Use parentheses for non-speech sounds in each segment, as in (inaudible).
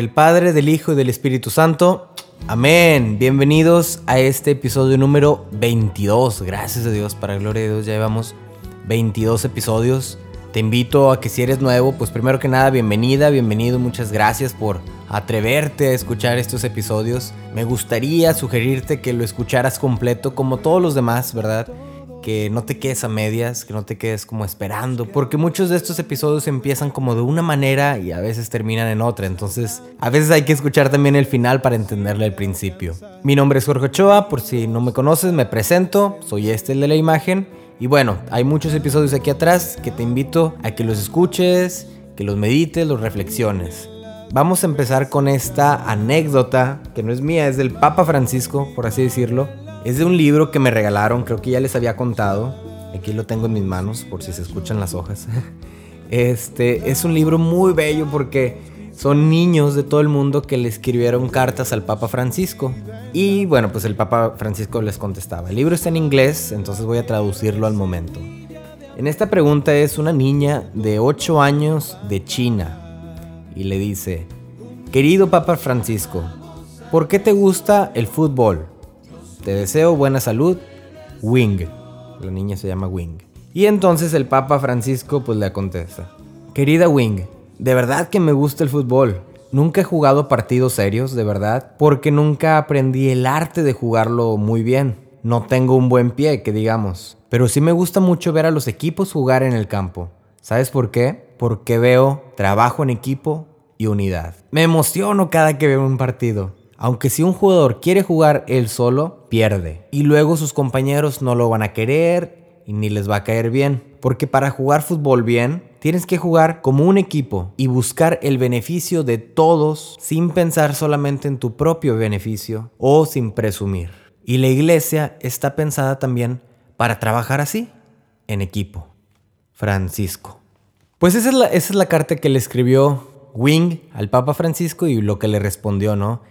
El Padre, del Hijo y del Espíritu Santo. Amén. Bienvenidos a este episodio número 22. Gracias a Dios, para gloria de Dios, ya llevamos 22 episodios. Te invito a que si eres nuevo, pues primero que nada, bienvenida, bienvenido, muchas gracias por atreverte a escuchar estos episodios. Me gustaría sugerirte que lo escucharas completo como todos los demás, ¿verdad? Que no te quedes a medias, que no te quedes como esperando, porque muchos de estos episodios empiezan como de una manera y a veces terminan en otra, entonces a veces hay que escuchar también el final para entenderle el principio. Mi nombre es Jorge Ochoa, por si no me conoces, me presento, soy este el de la imagen, y bueno, hay muchos episodios aquí atrás que te invito a que los escuches, que los medites, los reflexiones. Vamos a empezar con esta anécdota, que no es mía, es del Papa Francisco, por así decirlo, es de un libro que me regalaron, creo que ya les había contado. Aquí lo tengo en mis manos por si se escuchan las hojas. (laughs) Este es un libro muy bello porque son niños de todo el mundo que le escribieron cartas al Papa Francisco. Y bueno, pues el Papa Francisco les contestaba. El libro está en inglés, entonces voy a traducirlo al momento. En esta pregunta es una niña de 8 años de China y le dice, querido Papa Francisco, ¿por qué te gusta el fútbol? Te deseo buena salud, Wing. La niña se llama Wing. Y entonces el Papa Francisco pues le contesta. Querida Wing, de verdad que me gusta el fútbol. Nunca he jugado partidos serios, de verdad, porque nunca aprendí el arte de jugarlo muy bien. No tengo un buen pie, que digamos. Pero sí me gusta mucho ver a los equipos jugar en el campo. ¿Sabes por qué? Porque veo trabajo en equipo y unidad. Me emociono cada que veo un partido. Aunque si un jugador quiere jugar él solo, pierde. Y luego sus compañeros no lo van a querer y ni les va a caer bien. Porque para jugar fútbol bien, tienes que jugar como un equipo y buscar el beneficio de todos sin pensar solamente en tu propio beneficio o sin presumir. Y la iglesia está pensada también para trabajar así, en equipo. Francisco. Pues esa es la, carta que le escribió Wing al Papa Francisco y lo que le respondió, ¿no?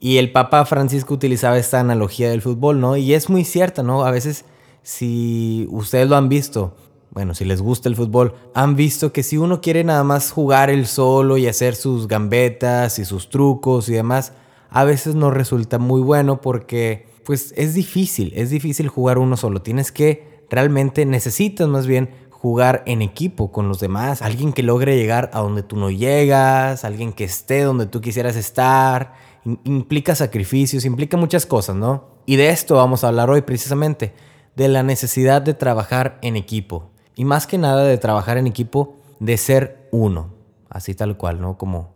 Y el Papa Francisco utilizaba esta analogía del fútbol, ¿no? Y es muy cierta, ¿no? A veces, si ustedes lo han visto, bueno, si les gusta el fútbol, han visto que si uno quiere nada más jugar el solo y hacer sus gambetas y sus trucos y demás, a veces no resulta muy bueno porque, pues, es difícil, es difícil jugar uno solo. Tienes que, realmente necesitas más bien jugar en equipo con los demás, alguien que logre llegar a donde tú no llegas, alguien que esté donde tú quisieras estar implica sacrificios, implica muchas cosas, ¿no? Y de esto vamos a hablar hoy precisamente, de la necesidad de trabajar en equipo. Y más que nada de trabajar en equipo, de ser uno, así tal cual, ¿no? Como,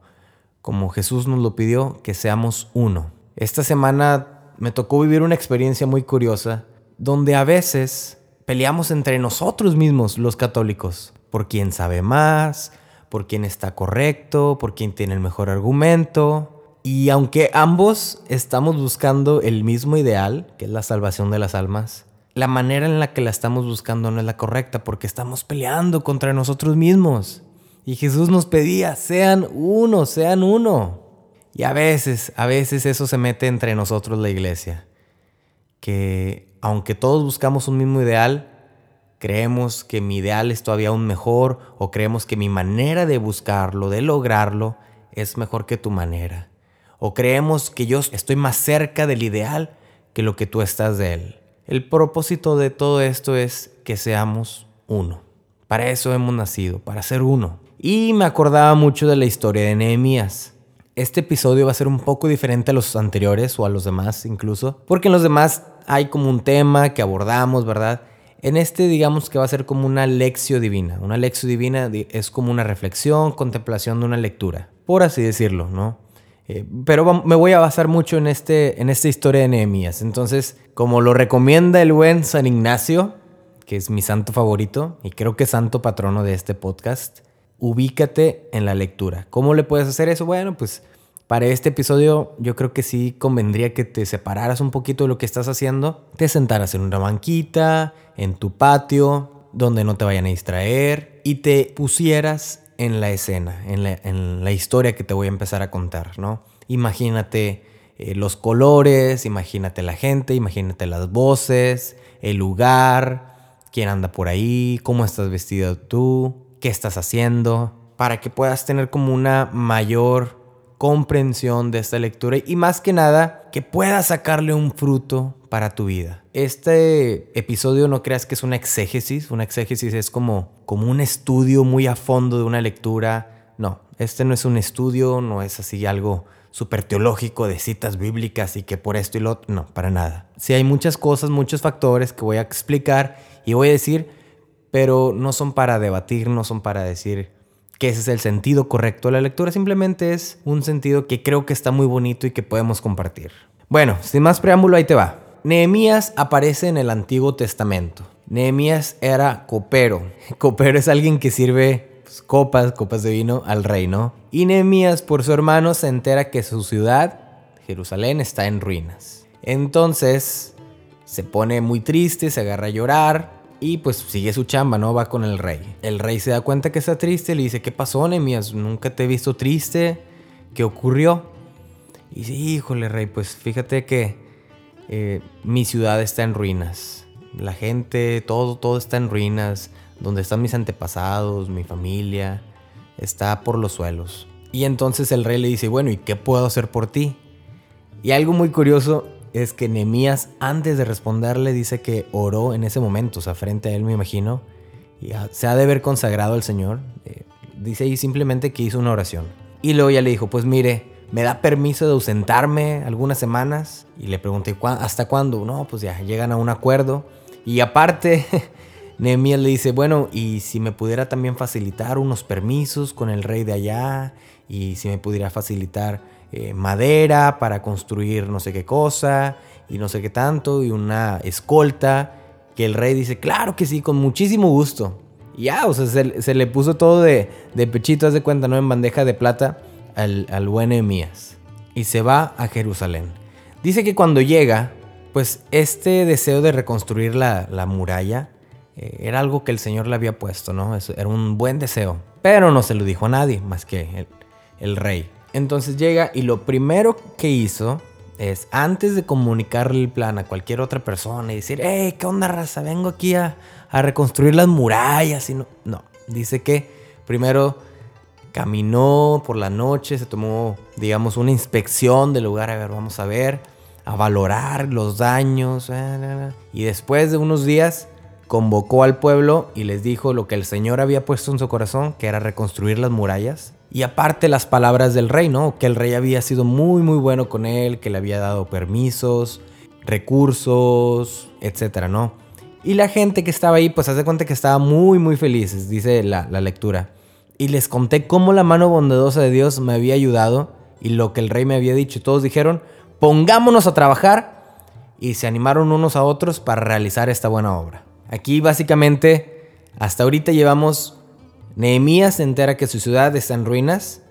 como Jesús nos lo pidió, que seamos uno. Esta semana me tocó vivir una experiencia muy curiosa, donde a veces peleamos entre nosotros mismos, los católicos, por quién sabe más, por quién está correcto, por quién tiene el mejor argumento. Y aunque ambos estamos buscando el mismo ideal, que es la salvación de las almas, la manera en la que la estamos buscando no es la correcta porque estamos peleando contra nosotros mismos. Y Jesús nos pedía, sean uno, sean uno. Y a veces, a veces eso se mete entre nosotros la iglesia. Que aunque todos buscamos un mismo ideal, creemos que mi ideal es todavía aún mejor o creemos que mi manera de buscarlo, de lograrlo, es mejor que tu manera o creemos que yo estoy más cerca del ideal que lo que tú estás de él. El propósito de todo esto es que seamos uno. Para eso hemos nacido, para ser uno. Y me acordaba mucho de la historia de Nehemías. Este episodio va a ser un poco diferente a los anteriores o a los demás incluso, porque en los demás hay como un tema que abordamos, ¿verdad? En este digamos que va a ser como una lección divina. Una lección divina es como una reflexión, contemplación de una lectura, por así decirlo, ¿no? Eh, pero me voy a basar mucho en, este, en esta historia de Nehemías. Entonces, como lo recomienda el buen San Ignacio, que es mi santo favorito y creo que es santo patrono de este podcast, ubícate en la lectura. ¿Cómo le puedes hacer eso? Bueno, pues para este episodio yo creo que sí convendría que te separaras un poquito de lo que estás haciendo, te sentaras en una banquita, en tu patio, donde no te vayan a distraer y te pusieras en la escena, en la, historia que te voy a empezar a contar, ¿no? Imagínate eh, los colores, imagínate la gente, imagínate las voces, el lugar, quién anda por ahí, cómo estás vestido tú, qué estás haciendo, para que puedas tener como una mayor comprensión de esta lectura y más que nada que puedas sacarle un fruto para tu vida. Este episodio no creas que es una exégesis, una exégesis es como, como un estudio muy a fondo de una lectura. No, este no es un estudio, no es así algo súper teológico de citas bíblicas y que por esto y lo no, para nada. Sí hay muchas cosas, muchos factores que voy a explicar y voy a decir, pero no son para debatir, no son para decir que ese es el sentido correcto de la lectura, simplemente es un sentido que creo que está muy bonito y que podemos compartir. Bueno, sin más preámbulo, ahí te va. Nehemías aparece en el Antiguo Testamento. Nehemías era copero. (laughs) Copero es alguien que sirve pues, copas, copas de vino al rey, ¿no? Y Nehemías, por su hermano, se entera que su ciudad, Jerusalén, está en ruinas. Entonces se pone muy triste, se agarra a llorar y pues sigue su chamba, ¿no? Va con el rey. El rey se da cuenta que está triste, le dice, ¿qué pasó, Nehemías? Nunca te he visto triste. ¿Qué ocurrió? Y dice, híjole, rey, pues fíjate que eh, mi ciudad está en ruinas. La gente, todo, todo está en ruinas. Donde están mis antepasados, mi familia, está por los suelos. Y entonces el rey le dice, bueno, ¿y qué puedo hacer por ti? Y algo muy curioso es que Nemías antes de responderle dice que oró en ese momento, o sea, frente a él me imagino, y se ha de haber consagrado al Señor. Eh, dice ahí simplemente que hizo una oración. Y luego ya le dijo, pues mire, ¿me da permiso de ausentarme algunas semanas? Y le pregunté, ¿hasta cuándo? No, pues ya, llegan a un acuerdo. Y aparte, (laughs) Nehemías le dice, bueno, y si me pudiera también facilitar unos permisos con el rey de allá, y si me pudiera facilitar eh, madera para construir no sé qué cosa y no sé qué tanto y una escolta que el rey dice, claro que sí, con muchísimo gusto. Ya, o sea, se, le puso todo de, de pechito, haz de cuenta, ¿no? En bandeja de plata al, al buen Emías. Y se va a Jerusalén. Dice que cuando llega, pues este deseo de reconstruir la, la muralla eh, era algo que el Señor le había puesto, ¿no? era un buen deseo. Pero no se lo dijo a nadie más que el, el rey. Entonces llega y lo primero que hizo es, antes de comunicarle el plan a cualquier otra persona y decir, hey, ¿qué onda, raza? Vengo aquí a, reconstruir las murallas. Y no, no, dice que primero caminó por la noche, se tomó, digamos, una inspección del lugar, a ver, vamos a ver, a valorar los daños. Y después de unos días convocó al pueblo y les dijo lo que el Señor había puesto en su corazón, que era reconstruir las murallas. Y aparte las palabras del rey, ¿no? Que el rey había sido muy, muy bueno con él, que le había dado permisos, recursos, etcétera, ¿no? Y la gente que estaba ahí, pues hace cuenta que estaba muy, muy felices, dice la, la lectura. Y les conté cómo la mano bondadosa de Dios me había ayudado y lo que el rey me había dicho. Todos dijeron, pongámonos a trabajar y se animaron unos a otros para realizar esta buena obra. Aquí básicamente, hasta ahorita llevamos Nehemías se entera que su ciudad está en ruinas,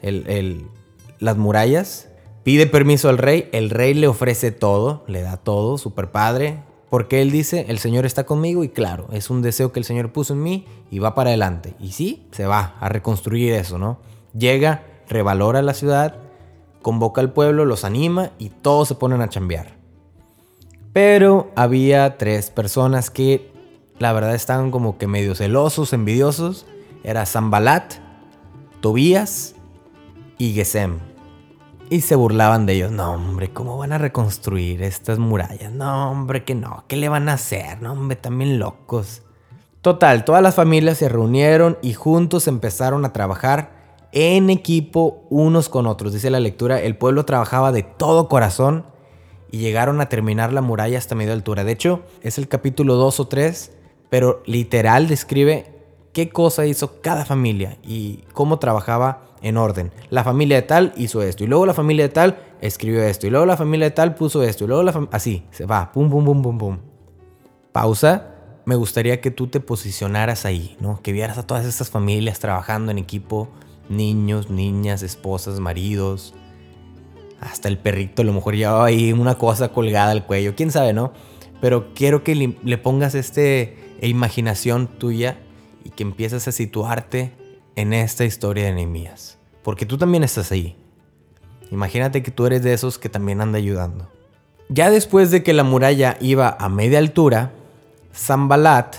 las murallas. Pide permiso al rey, el rey le ofrece todo, le da todo, super padre, porque él dice, el Señor está conmigo y claro, es un deseo que el Señor puso en mí y va para adelante. Y sí, se va a reconstruir eso, ¿no? Llega, revalora la ciudad, convoca al pueblo, los anima y todos se ponen a chambear. Pero había tres personas que la verdad estaban como que medio celosos, envidiosos era Zambalat, Tobías y Gesem. Y se burlaban de ellos. No, hombre, ¿cómo van a reconstruir estas murallas? No, hombre, que no. ¿Qué le van a hacer? No, hombre, también locos. Total, todas las familias se reunieron y juntos empezaron a trabajar en equipo unos con otros. Dice la lectura, el pueblo trabajaba de todo corazón y llegaron a terminar la muralla hasta media altura. De hecho, es el capítulo 2 o 3, pero literal describe qué cosa hizo cada familia y cómo trabajaba en orden. La familia de tal hizo esto y luego la familia de tal escribió esto y luego la familia de tal puso esto y luego la. Así, se va, pum, pum, pum, pum, pum. Pausa. Me gustaría que tú te posicionaras ahí, ¿no? Que vieras a todas estas familias trabajando en equipo, niños, niñas, esposas, maridos. Hasta el perrito a lo mejor llevaba ahí una cosa colgada al cuello, quién sabe, ¿no? Pero quiero que le, pongas este e imaginación tuya y que empieces a situarte en esta historia de Nehemías. Porque tú también estás ahí. Imagínate que tú eres de esos que también anda ayudando. Ya después de que la muralla iba a media altura, Zambalat,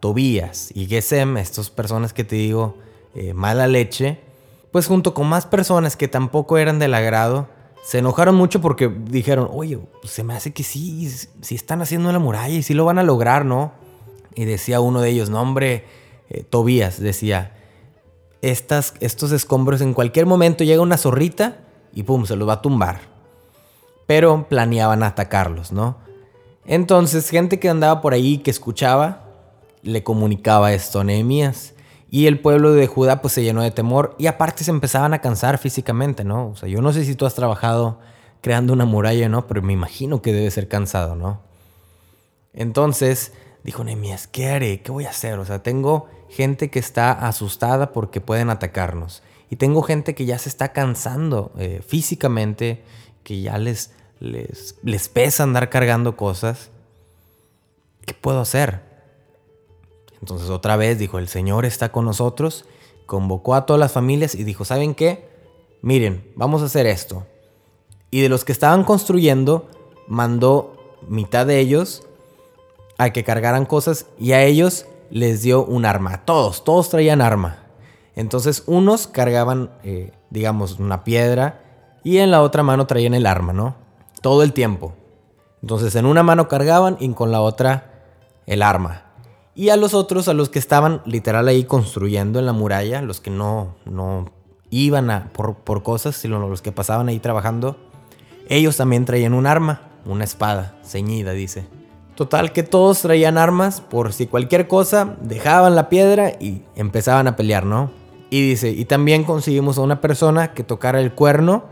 Tobías y Gesem, estas personas que te digo, eh, mala leche, pues junto con más personas que tampoco eran del agrado, se enojaron mucho porque dijeron, oye, se me hace que sí, sí están haciendo la muralla y sí lo van a lograr, ¿no? Y decía uno de ellos, no hombre, eh, Tobías, decía, Estas, estos escombros en cualquier momento llega una zorrita y pum, se los va a tumbar. Pero planeaban atacarlos, ¿no? Entonces, gente que andaba por ahí, que escuchaba, le comunicaba esto a Nehemías. Y el pueblo de Judá pues se llenó de temor y aparte se empezaban a cansar físicamente, ¿no? O sea, yo no sé si tú has trabajado creando una muralla, ¿no? Pero me imagino que debe ser cansado, ¿no? Entonces dijo Nehemías, ¿qué haré? ¿Qué voy a hacer? O sea, tengo gente que está asustada porque pueden atacarnos. Y tengo gente que ya se está cansando eh, físicamente, que ya les, les, les pesa andar cargando cosas. ¿Qué puedo hacer? Entonces otra vez dijo, el Señor está con nosotros, convocó a todas las familias y dijo, ¿saben qué? Miren, vamos a hacer esto. Y de los que estaban construyendo, mandó mitad de ellos a que cargaran cosas y a ellos les dio un arma. Todos, todos traían arma. Entonces unos cargaban, eh, digamos, una piedra y en la otra mano traían el arma, ¿no? Todo el tiempo. Entonces en una mano cargaban y con la otra el arma. Y a los otros, a los que estaban literal ahí construyendo en la muralla, los que no, no iban a, por, por cosas, sino los que pasaban ahí trabajando, ellos también traían un arma, una espada ceñida, dice. Total que todos traían armas por si cualquier cosa, dejaban la piedra y empezaban a pelear, ¿no? Y dice, y también conseguimos a una persona que tocara el cuerno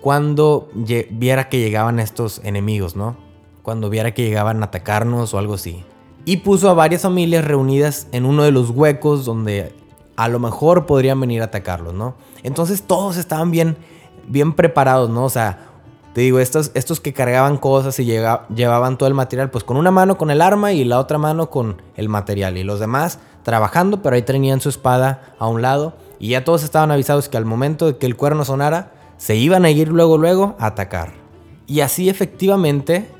cuando viera que llegaban estos enemigos, ¿no? Cuando viera que llegaban a atacarnos o algo así y puso a varias familias reunidas en uno de los huecos donde a lo mejor podrían venir a atacarlos, ¿no? Entonces todos estaban bien, bien preparados, ¿no? O sea, te digo, estos, estos que cargaban cosas y llevaban todo el material, pues con una mano con el arma y la otra mano con el material. Y los demás trabajando, pero ahí tenían su espada a un lado. Y ya todos estaban avisados que al momento de que el cuerno sonara, se iban a ir luego, luego a atacar. Y así efectivamente,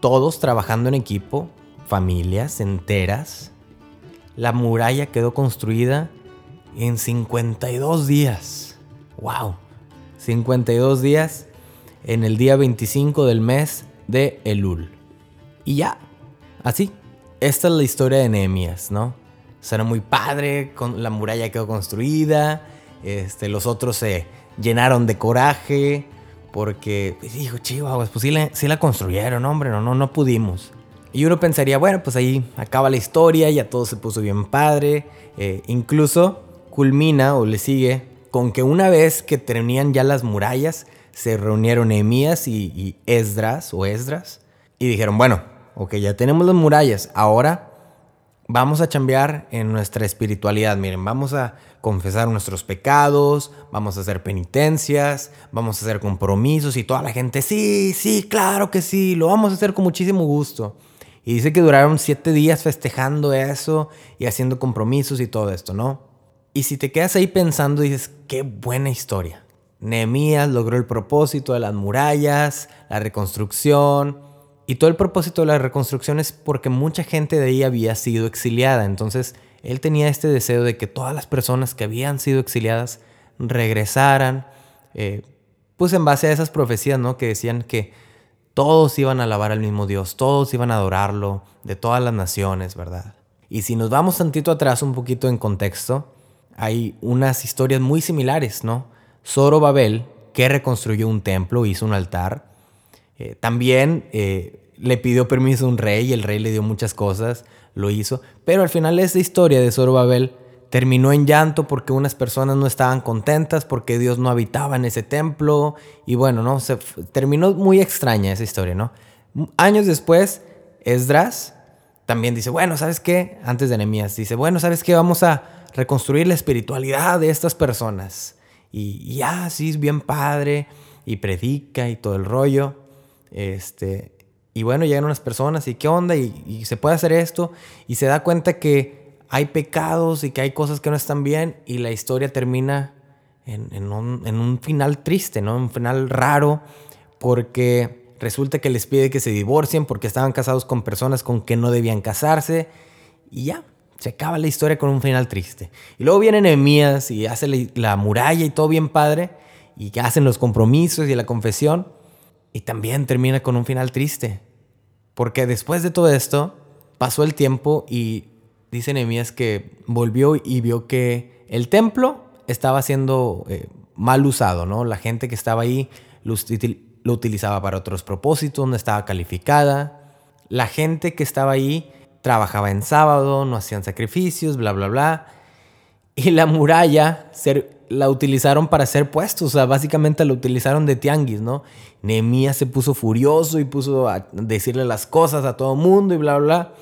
todos trabajando en equipo, familias enteras. La muralla quedó construida en 52 días. ¡Wow! 52 días en el día 25 del mes de Elul. Y ya, así. Esta es la historia de Nehemías, ¿no? Será muy padre, con, la muralla quedó construida, este, los otros se llenaron de coraje, porque dijo, chihuahuas, pues sí la, sí la construyeron, hombre, no, no, no pudimos. Y uno pensaría, bueno, pues ahí acaba la historia, ya todo se puso bien padre. Eh, incluso culmina o le sigue con que una vez que tenían ya las murallas, se reunieron Nehemías y, Esdras o Esdras y dijeron, bueno, ok, ya tenemos las murallas, ahora vamos a cambiar en nuestra espiritualidad. Miren, vamos a confesar nuestros pecados, vamos a hacer penitencias, vamos a hacer compromisos y toda la gente, sí, sí, claro que sí, lo vamos a hacer con muchísimo gusto. Y dice que duraron siete días festejando eso y haciendo compromisos y todo esto, ¿no? Y si te quedas ahí pensando, dices, qué buena historia. Nehemías logró el propósito de las murallas, la reconstrucción. Y todo el propósito de la reconstrucción es porque mucha gente de ahí había sido exiliada. Entonces, él tenía este deseo de que todas las personas que habían sido exiliadas regresaran, eh, pues en base a esas profecías, ¿no? Que decían que todos iban a alabar al mismo Dios, todos iban a adorarlo, de todas las naciones, ¿verdad? Y si nos vamos tantito atrás, un poquito en contexto, hay unas historias muy similares, ¿no? Babel, que reconstruyó un templo, hizo un altar, eh, también eh, le pidió permiso a un rey y el rey le dio muchas cosas, lo hizo, pero al final esa historia de Babel terminó en llanto porque unas personas no estaban contentas, porque Dios no habitaba en ese templo. Y bueno, ¿no? Se terminó muy extraña esa historia, ¿no? Años después, Esdras también dice, bueno, ¿sabes qué? Antes de Nehemías, dice, bueno, ¿sabes qué? Vamos a reconstruir la espiritualidad de estas personas. Y, ya, sí, es bien padre. Y predica y todo el rollo. Este, y bueno, llegan unas personas y qué onda, y, se puede hacer esto. Y se da cuenta que hay pecados y que hay cosas que no están bien y la historia termina en, un, final triste, ¿no? Un final raro porque resulta que les pide que se divorcien porque estaban casados con personas con que no debían casarse y ya, Se acaba la historia con un final triste. Y luego viene Nehemías y hace la, la muralla y todo bien padre. Y hacen los compromisos y la confesión. Y también termina con un final triste. Porque después de todo esto, pasó el tiempo y dice Nehemías que volvió y vio que el templo estaba siendo eh, mal usado, ¿no? La gente que estaba ahí lo, lo utilizaba para otros propósitos, no estaba calificada. La gente que estaba ahí trabajaba en sábado, no hacían sacrificios, bla, bla, bla. Y la muralla ser, la utilizaron para hacer puestos, o sea, básicamente la utilizaron de tianguis, ¿no? Nehemías se puso furioso y puso a decirle las cosas a todo mundo y bla, bla, bla.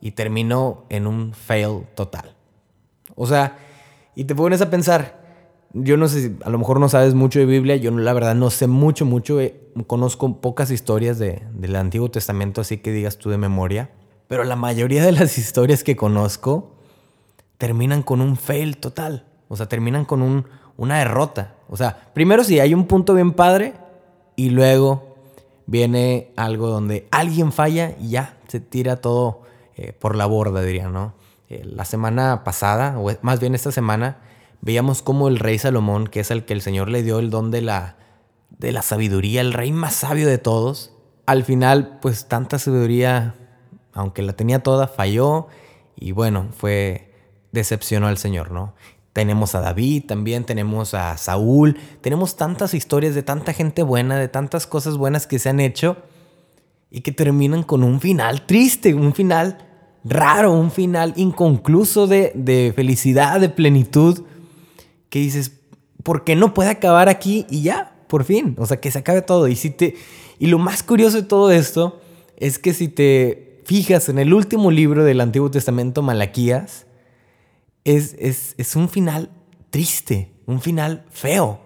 Y terminó en un fail total. O sea, y te pones a pensar, yo no sé a lo mejor no sabes mucho de Biblia, yo la verdad no sé mucho, mucho, eh, conozco pocas historias de, del Antiguo Testamento, así que digas tú de memoria, pero la mayoría de las (laughs) historias que conozco terminan con un fail total, o sea, terminan con un, una derrota. O sea, primero sí, hay un punto bien padre y luego viene algo donde alguien falla y ya se tira todo eh, por la borda, diría, ¿no? Eh, la semana pasada, o más bien esta semana, veíamos cómo el rey Salomón, que es el que el Señor le dio el don de la, de la sabiduría, el rey más sabio de todos, al final, pues tanta sabiduría, aunque la tenía toda, falló y bueno, fue, decepcionó al Señor, ¿no? Tenemos a David también, tenemos a Saúl, tenemos tantas historias de tanta gente buena, de tantas cosas buenas que se han hecho y que terminan con un final triste, un final raro, un final inconcluso de, de felicidad, de plenitud que dices, ¿por qué no puede acabar aquí y ya? Por fin, o sea, que se acabe todo. Y, si te, y lo más curioso de todo esto es que si te fijas en el último libro del Antiguo Testamento, Malaquías, es, es, es un final triste, un final feo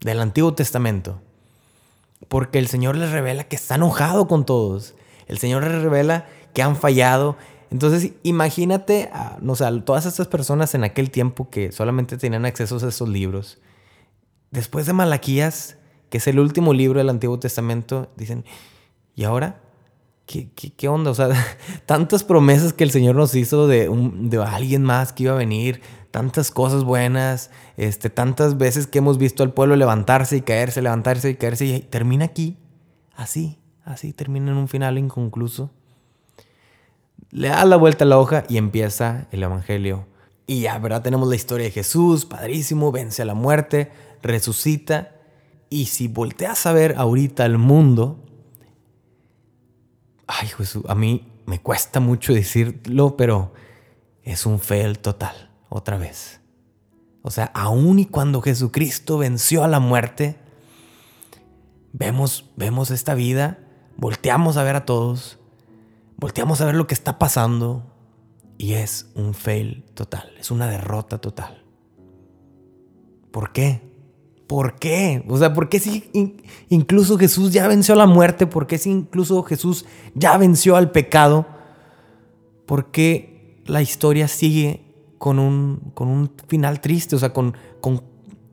del Antiguo Testamento. Porque el Señor les revela que está enojado con todos. El Señor les revela que han fallado, entonces, imagínate, a, no sé, todas estas personas en aquel tiempo que solamente tenían acceso a esos libros. Después de Malaquías, que es el último libro del Antiguo Testamento, dicen, ¿y ahora? ¿Qué, qué, onda? O sea, (laughs) tantas promesas que el Señor nos hizo de, de alguien más que iba a venir, tantas cosas buenas, este, tantas veces que hemos visto al pueblo levantarse y caerse, levantarse y caerse, y termina aquí, así, así, termina en un final inconcluso le da la vuelta a la hoja y empieza el Evangelio. Y ya, ¿verdad? Tenemos la historia de Jesús, padrísimo, vence a la muerte, resucita. Y si volteas a ver ahorita el mundo, ay Jesús, a mí me cuesta mucho decirlo, pero es un fail total, otra vez. O sea, aún y cuando Jesucristo venció a la muerte, vemos, vemos esta vida, volteamos a ver a todos volteamos a ver lo que está pasando y es un fail total, es una derrota total. ¿Por qué? ¿Por qué? O sea, ¿por qué si incluso Jesús ya venció la muerte? ¿Por qué si incluso Jesús ya venció al pecado? ¿Por qué la historia sigue con un, con un final triste? O sea, con, con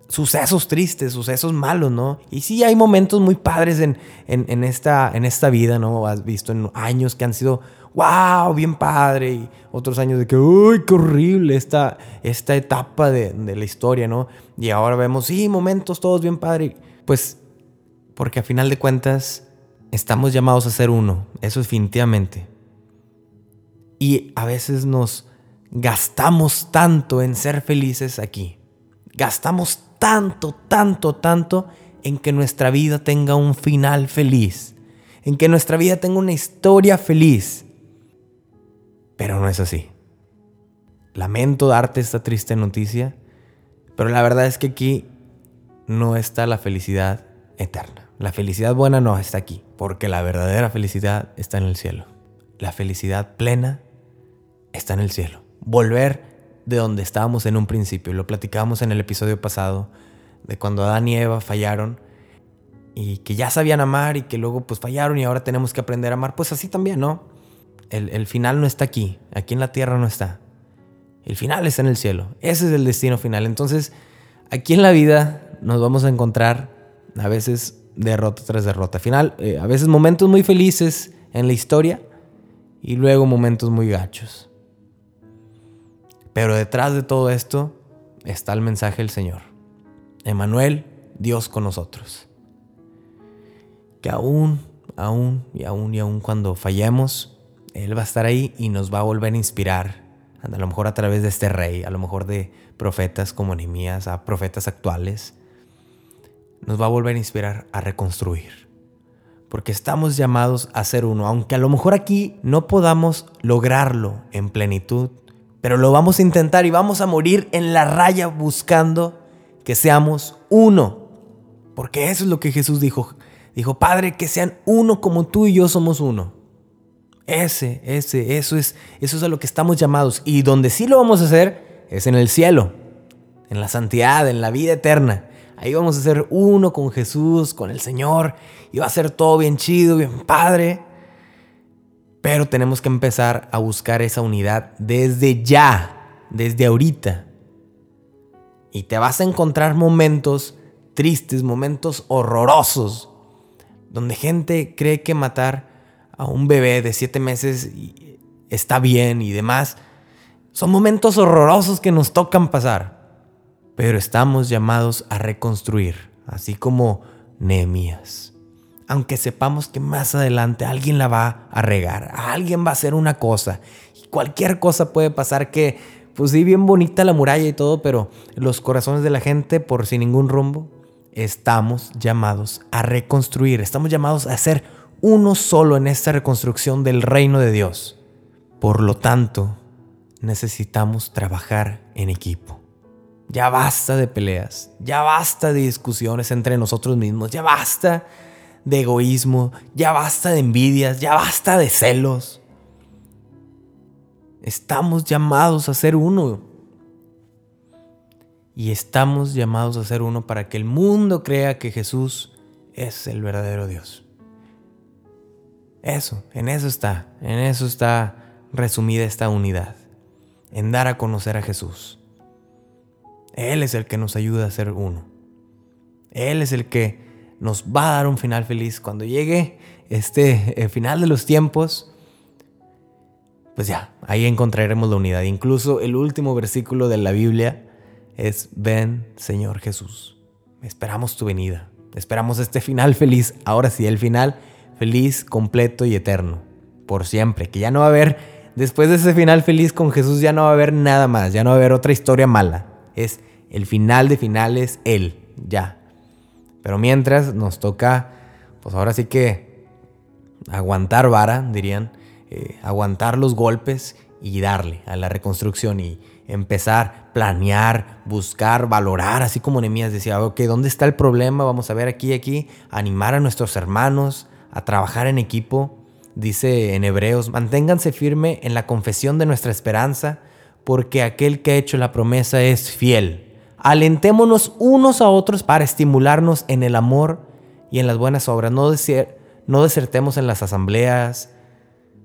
sucesos tristes, sucesos malos, ¿no? Y sí hay momentos muy padres en, en, esta, en esta vida, ¿no? Has visto en años que han sido, wow, bien padre, y otros años de que, uy, qué horrible esta, esta etapa de, de la historia, ¿no? Y ahora vemos, sí, momentos todos bien padre. Pues, porque a final de cuentas, estamos llamados a ser uno, eso definitivamente. Y a veces nos gastamos tanto en ser felices aquí. Gastamos tanto, tanto, tanto en que nuestra vida tenga un final feliz, en que nuestra vida tenga una historia feliz. Pero no es así. Lamento darte esta triste noticia, pero la verdad es que aquí no está la felicidad eterna. La felicidad buena no está aquí, porque la verdadera felicidad está en el cielo. La felicidad plena está en el cielo. Volver de donde estábamos en un principio. Lo platicábamos en el episodio pasado, de cuando Adán y Eva fallaron y que ya sabían amar y que luego pues fallaron y ahora tenemos que aprender a amar. Pues así también, ¿no? El, final no está aquí, aquí en la tierra no está. El final está en el cielo. Ese es el destino final. Entonces, aquí en la vida nos vamos a encontrar a veces derrota tras derrota. Final, eh, a veces momentos muy felices en la historia y luego momentos muy gachos. Pero detrás de todo esto está el mensaje del Señor. Emanuel, Dios con nosotros. Que aún, aún y aún y aún cuando fallemos, Él va a estar ahí y nos va a volver a inspirar. A lo mejor a través de este rey, a lo mejor de profetas como Nehemías, a profetas actuales. Nos va a volver a inspirar a reconstruir. Porque estamos llamados a ser uno, aunque a lo mejor aquí no podamos lograrlo en plenitud, pero lo vamos a intentar y vamos a morir en la raya buscando que seamos uno. Porque eso es lo que Jesús dijo. Dijo, Padre, que sean uno como tú y yo somos uno. Ese, ese, eso es, eso es a lo que estamos llamados. Y donde sí lo vamos a hacer es en el cielo, en la santidad, en la vida eterna. Ahí vamos a ser uno con Jesús, con el Señor. Y va a ser todo bien chido, bien padre. Pero tenemos que empezar a buscar esa unidad desde ya, desde ahorita. Y te vas a encontrar momentos tristes, momentos horrorosos, donde gente cree que matar a un bebé de siete meses está bien y demás. Son momentos horrorosos que nos tocan pasar. Pero estamos llamados a reconstruir, así como Nehemías aunque sepamos que más adelante alguien la va a regar, alguien va a hacer una cosa. Cualquier cosa puede pasar que, pues sí, bien bonita la muralla y todo, pero los corazones de la gente, por sin ningún rumbo, estamos llamados a reconstruir, estamos llamados a ser uno solo en esta reconstrucción del reino de Dios. Por lo tanto, necesitamos trabajar en equipo. Ya basta de peleas, ya basta de discusiones entre nosotros mismos, ya basta de egoísmo, ya basta de envidias, ya basta de celos. Estamos llamados a ser uno. Y estamos llamados a ser uno para que el mundo crea que Jesús es el verdadero Dios. Eso, en eso está, en eso está resumida esta unidad, en dar a conocer a Jesús. Él es el que nos ayuda a ser uno. Él es el que nos va a dar un final feliz. Cuando llegue este eh, final de los tiempos, pues ya, ahí encontraremos la unidad. Incluso el último versículo de la Biblia es, ven Señor Jesús, esperamos tu venida, esperamos este final feliz, ahora sí, el final feliz, completo y eterno, por siempre, que ya no va a haber, después de ese final feliz con Jesús ya no va a haber nada más, ya no va a haber otra historia mala, es el final de finales, Él, ya, pero mientras nos toca, pues ahora sí que aguantar vara, dirían, eh, aguantar los golpes y darle a la reconstrucción y empezar, planear, buscar, valorar, así como Nemías decía, ok, ¿dónde está el problema? Vamos a ver aquí, aquí, animar a nuestros hermanos a trabajar en equipo. Dice en Hebreos, manténganse firme en la confesión de nuestra esperanza, porque aquel que ha hecho la promesa es fiel. Alentémonos unos a otros para estimularnos en el amor y en las buenas obras. No, no desertemos en las asambleas,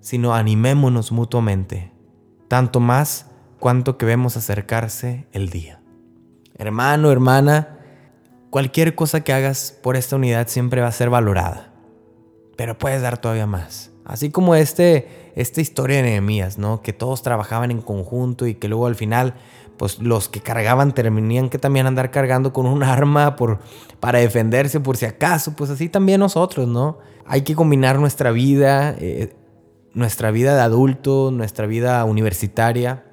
sino animémonos mutuamente, tanto más cuanto que vemos acercarse el día. Hermano, hermana, cualquier cosa que hagas por esta unidad siempre va a ser valorada, pero puedes dar todavía más. Así como este, esta historia de Nehemías, ¿no? Que todos trabajaban en conjunto y que luego al final pues los que cargaban terminaban que también andar cargando con un (laughs) arma por, para defenderse por si acaso, pues así también nosotros, ¿no? Hay que combinar nuestra vida, eh, nuestra vida de adulto, nuestra vida universitaria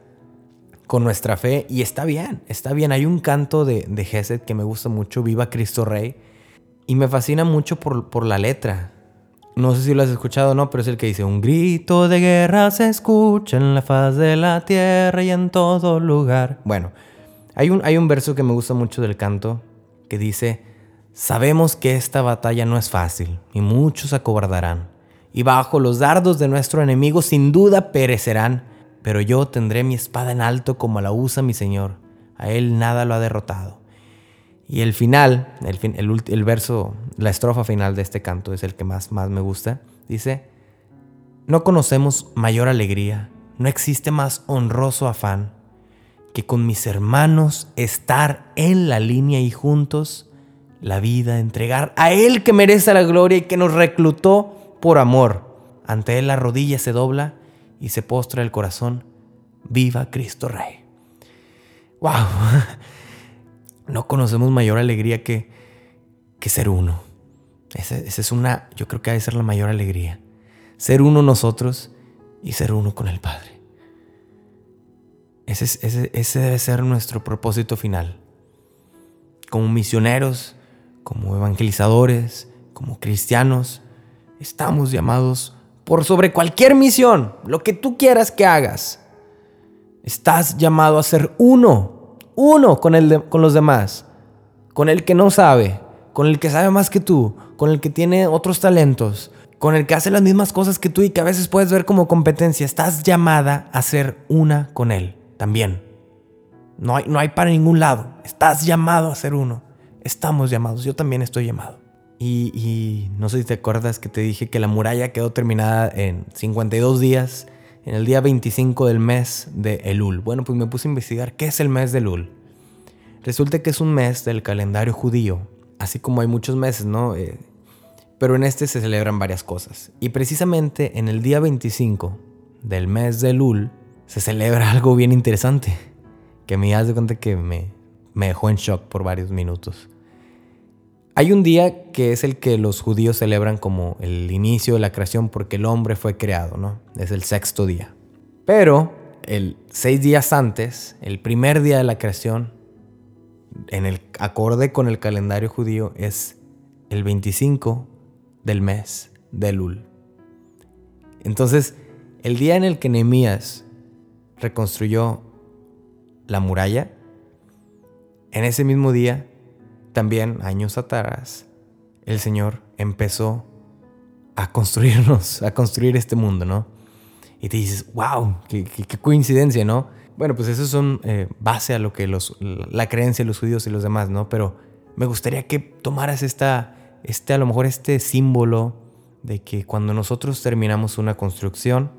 con nuestra fe y está bien, está bien. Hay un canto de, de que me gusta mucho, Viva Cristo Rey, y me fascina mucho por, por la letra. No sé si lo has escuchado o no, pero es el que dice, un grito de guerra se escucha en la faz de la tierra y en todo lugar. Bueno, hay un, hay un verso que me gusta mucho del canto que dice, sabemos que esta batalla no es fácil y muchos acobardarán. Y bajo los dardos de nuestro enemigo sin duda perecerán, pero yo tendré mi espada en alto como la usa mi Señor. A él nada lo ha derrotado. Y el final, el, el, verso, la estrofa final de este canto es el que más, más me gusta. Dice, no conocemos mayor alegría, no existe más honroso afán que con mis hermanos estar en la línea y juntos la vida entregar a Él que merece la gloria y que nos reclutó por amor. Ante Él la rodilla se dobla y se postra el corazón. Viva Cristo Rey. wow, (laughs) no conocemos mayor alegría que, que ser uno. Esa, es una, yo creo que ha de ser la mayor alegría. Ser uno nosotros y ser uno con el Padre. Ese, debe ser nuestro propósito final. Como misioneros, como evangelizadores, como cristianos, estamos llamados por sobre cualquier misión, lo que tú quieras que hagas. Estás llamado a ser uno, uno con, el con los demás, con el que no sabe, con el que sabe más que tú, con el que tiene otros talentos, con el que hace las mismas cosas que tú y que a veces puedes ver como competencia. Estás llamada a ser una con él también. No hay, no hay para ningún lado. Estás llamado a ser uno. Estamos llamados. Yo también estoy llamado. Y, y, no sé si te acuerdas que te dije que la muralla quedó terminada en 52 días en el día 25 del mes de Elul. Bueno, pues me puse a investigar qué es el mes de Elul. Resulta que es un mes del calendario judío, así como hay muchos meses, ¿no? Eh, pero en este se celebran varias cosas. Y precisamente en el día 25 del mes de Elul se celebra (laughs) algo bien interesante, que me das de cuenta que me, me dejó en shock por varios minutos. Hay un día que es el que los judíos celebran como el inicio de la creación porque el hombre fue creado, ¿no? Es el sexto día. Pero el seis días antes, el primer día de la creación, en el acorde con el calendario judío, es el 25 del mes de Lul. Entonces, el día en el que Nehemías reconstruyó la muralla, en ese mismo día también años atrás, el Señor empezó a construirnos, (laughs) a construir este mundo, ¿no? Y te dices, wow, qué, coincidencia, ¿no? Bueno, pues eso son eh, base a lo que los, la creencia de los judíos y los demás, ¿no? Pero me gustaría que tomaras esta, este, a lo mejor este símbolo de que cuando nosotros terminamos una construcción,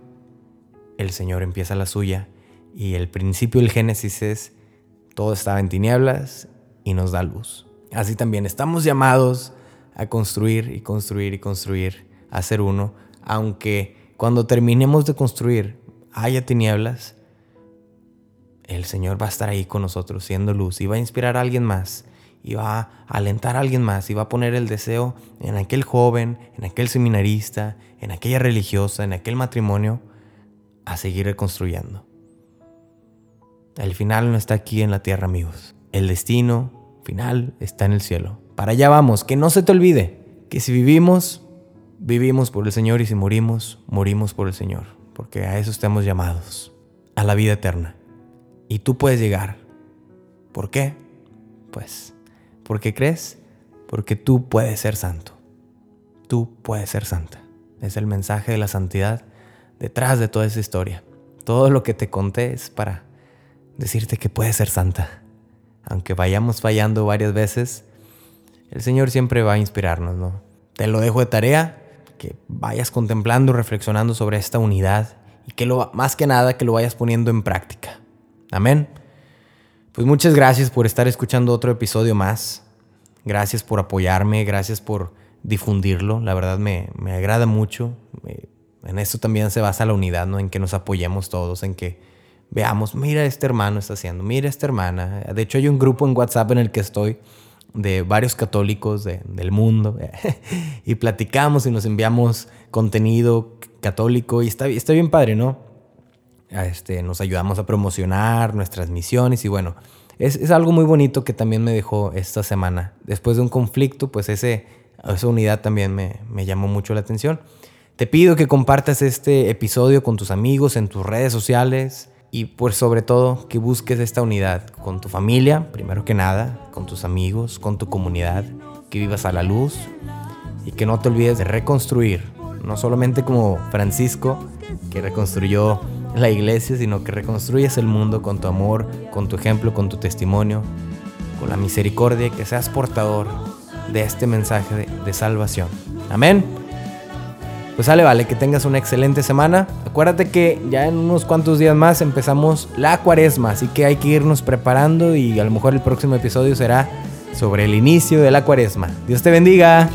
el Señor empieza la suya. Y el principio del Génesis es, todo estaba en tinieblas y nos da luz. Así también estamos llamados a construir y construir y construir, a ser uno, aunque cuando terminemos de construir haya tinieblas, el Señor va a estar ahí con nosotros siendo luz y va a inspirar a alguien más y va a alentar a alguien más y va a poner el deseo en aquel joven, en aquel seminarista, en aquella religiosa, en aquel matrimonio, a seguir reconstruyendo. El final no está aquí en la tierra, amigos. El destino final está en el cielo. Para allá vamos, que no se te olvide que si vivimos, vivimos por el Señor y si morimos, morimos por el Señor, porque a eso estamos llamados, a la vida eterna. Y tú puedes llegar. ¿Por qué? Pues, porque crees, porque tú puedes ser santo. Tú puedes ser santa. Es el mensaje de la santidad detrás de toda esa historia. Todo lo que te conté es para decirte que puedes ser santa aunque vayamos fallando varias veces, el Señor siempre va a inspirarnos, ¿no? Te lo dejo de tarea, que vayas contemplando, reflexionando sobre esta unidad y que lo, más que nada que lo vayas poniendo en práctica. Amén. Pues muchas gracias por estar escuchando otro episodio más. Gracias por apoyarme, gracias por difundirlo. La verdad me, me agrada mucho. En esto también se basa la unidad, ¿no? En que nos apoyemos todos, en que veamos, mira este hermano está haciendo, mira esta hermana. De hecho hay un grupo en WhatsApp en el que estoy de varios católicos del mundo (laughs) y platicamos y nos enviamos contenido católico y está, está bien padre, ¿no? Este, nos ayudamos a promocionar nuestras misiones y bueno, es, algo muy bonito que también me dejó esta semana. Después de un conflicto, pues ese, esa unidad también me, me llamó mucho la atención. Te pido que compartas este episodio con tus amigos en tus redes sociales, y pues sobre todo que busques esta unidad con tu familia, primero que nada, con tus amigos, con tu comunidad, que vivas a la luz y que no te olvides de reconstruir, no solamente como Francisco, que reconstruyó la iglesia, sino que reconstruyas el mundo con tu amor, con tu ejemplo, con tu testimonio, con la misericordia, que seas portador de este mensaje de salvación. Amén. Pues sale, vale, que tengas una excelente semana. Acuérdate que ya en unos cuantos días más empezamos la cuaresma, así que hay que irnos preparando y a lo mejor el próximo episodio será sobre el inicio de la cuaresma. Dios te bendiga.